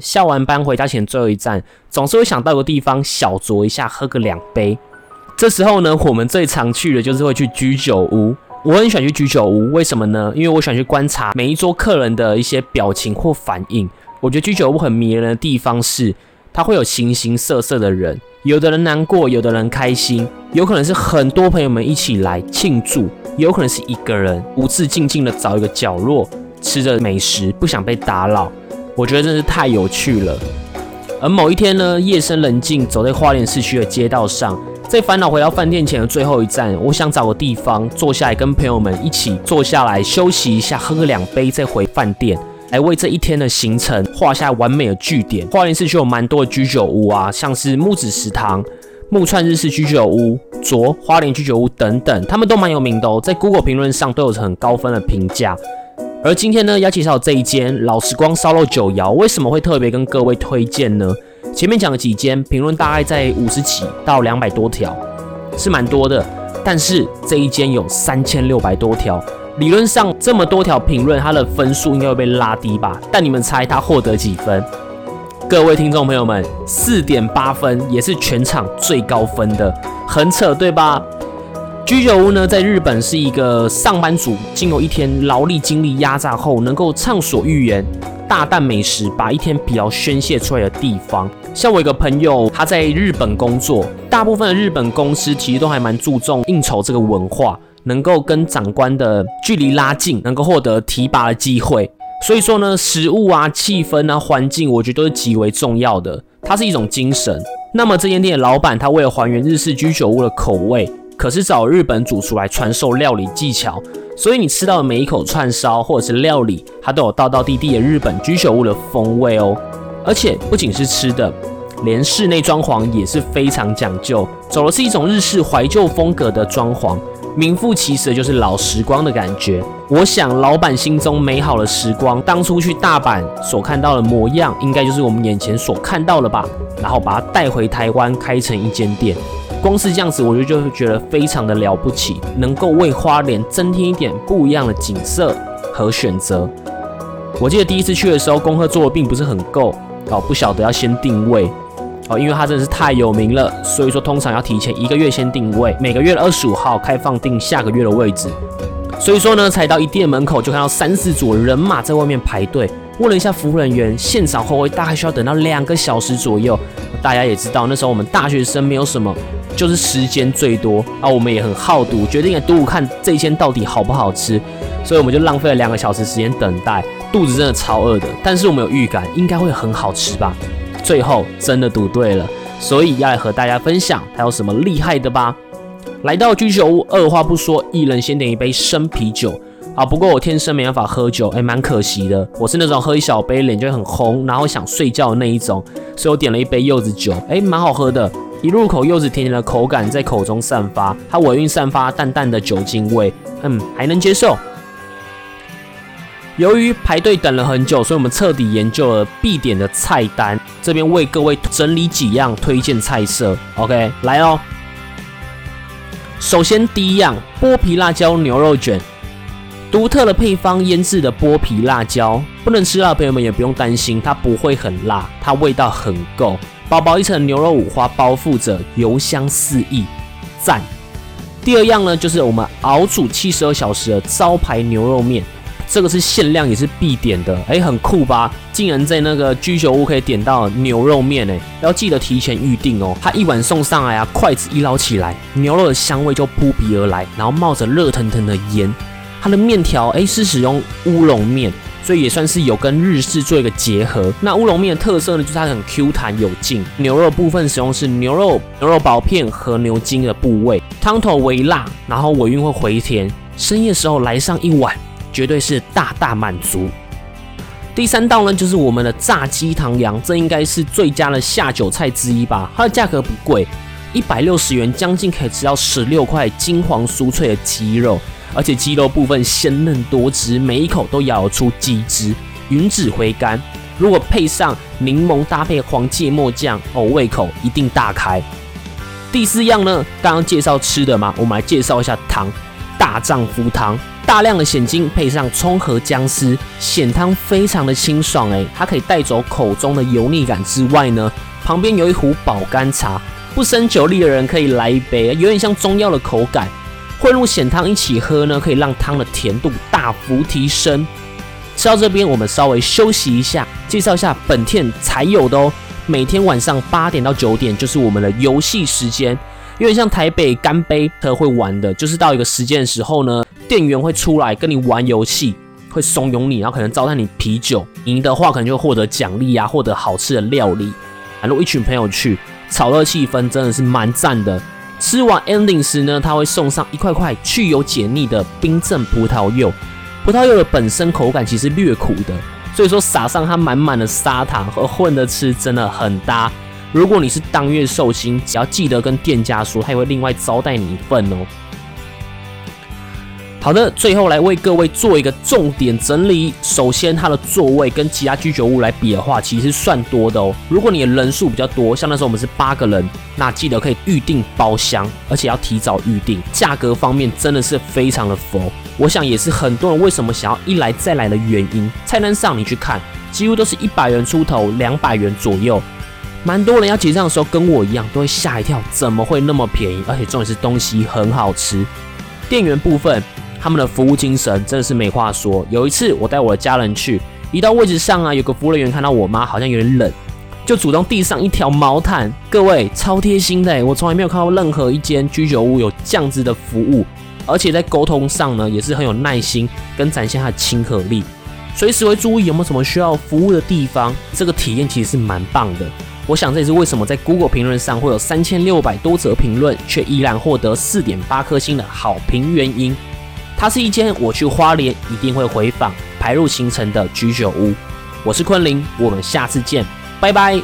下完班回家前最后一站，总是会想到个地方小酌一下，喝个两杯。这时候呢，我们最常去的就是会去居酒屋。我很喜欢去居酒屋，为什么呢？因为我喜欢去观察每一桌客人的一些表情或反应。我觉得居酒屋很迷人的地方是，它会有形形色色的人，有的人难过，有的人开心，有可能是很多朋友们一起来庆祝，有可能是一个人独自静静的找一个角落吃着美食，不想被打扰。我觉得真是太有趣了。而某一天呢，夜深人静，走在花莲市区的街道上，在烦恼回到饭店前的最后一站，我想找个地方坐下来，跟朋友们一起坐下来休息一下，喝个两杯，再回饭店。来为这一天的行程画下完美的句点。花莲市区有蛮多的居酒屋啊，像是木子食堂、木串日式居酒屋、卓花莲居酒屋等等，他们都蛮有名的哦，在 Google 评论上都有很高分的评价。而今天呢，要介绍这一间老时光烧肉酒窑，为什么会特别跟各位推荐呢？前面讲了几间，评论大概在五十几到两百多条，是蛮多的，但是这一间有三千六百多条。理论上这么多条评论，它的分数应该会被拉低吧？但你们猜它获得几分？各位听众朋友们，四点八分，也是全场最高分的，很扯对吧？居酒屋呢，在日本是一个上班族经过一天劳力精力压榨后，能够畅所欲言、大啖美食，把一天疲劳宣泄出来的地方。像我一个朋友，他在日本工作，大部分的日本公司其实都还蛮注重应酬这个文化。能够跟长官的距离拉近，能够获得提拔的机会。所以说呢，食物啊、气氛啊、环境，我觉得都是极为重要的。它是一种精神。那么这间店的老板，他为了还原日式居酒屋的口味，可是找日本主厨来传授料理技巧。所以你吃到的每一口串烧或者是料理，它都有道道地地的日本居酒屋的风味哦。而且不仅是吃的，连室内装潢也是非常讲究，走的是一种日式怀旧风格的装潢。名副其实的就是老时光的感觉。我想老板心中美好的时光，当初去大阪所看到的模样，应该就是我们眼前所看到的吧。然后把它带回台湾，开成一间店。光是这样子，我就就觉得非常的了不起，能够为花莲增添一点不一样的景色和选择。我记得第一次去的时候，功课做的并不是很够，哦，不晓得要先定位。哦，因为它真的是太有名了，所以说通常要提前一个月先定位，每个月的二十五号开放订下个月的位置。所以说呢，才到一店门口就看到三四组人马在外面排队。问了一下服务人员，现场后位大概需要等到两个小时左右。大家也知道，那时候我们大学生没有什么，就是时间最多啊。我们也很好赌，决定也赌赌看这一间到底好不好吃。所以我们就浪费了两个小时时间等待，肚子真的超饿的。但是我们有预感，应该会很好吃吧。最后真的赌对了，所以要来和大家分享它有什么厉害的吧。来到居酒屋，二话不说，一人先点一杯生啤酒啊。不过我天生没办法喝酒，哎，蛮可惜的。我是那种喝一小杯脸就会很红，然后想睡觉的那一种，所以我点了一杯柚子酒，哎，蛮好喝的。一入口，柚子甜甜的口感在口中散发，它尾韵散发淡淡的酒精味，嗯，还能接受。由于排队等了很久，所以我们彻底研究了必点的菜单。这边为各位整理几样推荐菜色。OK，来哦。首先第一样，剥皮辣椒牛肉卷，独特的配方腌制的剥皮辣椒，不能吃辣的朋友们也不用担心，它不会很辣，它味道很够。薄薄一层牛肉五花包覆着，油香四溢，赞。第二样呢，就是我们熬煮七十二小时的招牌牛肉面。这个是限量，也是必点的，哎，很酷吧？竟然在那个居酒屋可以点到牛肉面，哎，要记得提前预定哦。它一碗送上来啊，筷子一捞起来，牛肉的香味就扑鼻而来，然后冒着热腾腾的烟。它的面条，哎，是使用乌龙面，所以也算是有跟日式做一个结合。那乌龙面的特色呢，就是它很 Q 弹有劲。牛肉部分使用是牛肉牛肉薄片和牛筋的部位，汤头微辣，然后尾韵会回甜。深夜时候来上一碗。绝对是大大满足。第三道呢，就是我们的炸鸡唐扬，这应该是最佳的下酒菜之一吧。它的价格不贵，一百六十元，将近可以吃到十六块金黄酥脆的鸡肉，而且鸡肉部分鲜嫩多汁，每一口都咬出鸡汁，吮指回甘。如果配上柠檬搭配黄芥末酱，哦，胃口一定大开。第四样呢，刚刚介绍吃的嘛，我们来介绍一下汤，大丈夫汤。大量的蚬精配上葱和姜丝，蚬汤非常的清爽诶，它可以带走口中的油腻感之外呢，旁边有一壶保肝茶，不胜酒力的人可以来一杯，有点像中药的口感，混入鲜汤一起喝呢，可以让汤的甜度大幅提升。吃到这边，我们稍微休息一下，介绍一下本店才有的哦，每天晚上八点到九点就是我们的游戏时间。有点像台北干杯特会玩的，就是到一个时间的时候呢，店员会出来跟你玩游戏，会怂恿你，然后可能招待你啤酒，赢的话可能就获得奖励啊，获得好吃的料理。如果一群朋友去，炒热气氛真的是蛮赞的。吃完 ending 时呢，他会送上一块块去油解腻的冰镇葡萄柚，葡萄柚的本身口感其实略苦的，所以说撒上它满满的砂糖和混着吃真的很搭。如果你是当月寿星，只要记得跟店家说，他也会另外招待你一份哦。好的，最后来为各位做一个重点整理。首先，它的座位跟其他居酒屋来比的话，其实算多的哦。如果你的人数比较多，像那时候我们是八个人，那记得可以预定包厢，而且要提早预定。价格方面真的是非常的佛，我想也是很多人为什么想要一来再来的原因。菜单上你去看，几乎都是一百元出头，两百元左右。蛮多人要结账的时候跟我一样都会吓一跳，怎么会那么便宜？而且重点是东西很好吃。店员部分，他们的服务精神真的是没话说。有一次我带我的家人去，一到位置上啊，有个服务人员看到我妈好像有点冷，就主动递上一条毛毯。各位超贴心的，我从来没有看到任何一间居酒屋有这样子的服务，而且在沟通上呢也是很有耐心跟展现他的亲和力，随时会注意有没有什么需要服务的地方。这个体验其实是蛮棒的。我想这也是为什么在 Google 评论上会有三千六百多则评论，却依然获得四点八颗星的好评原因。它是一间我去花莲一定会回访、排入行程的居酒屋。我是昆凌，我们下次见，拜拜。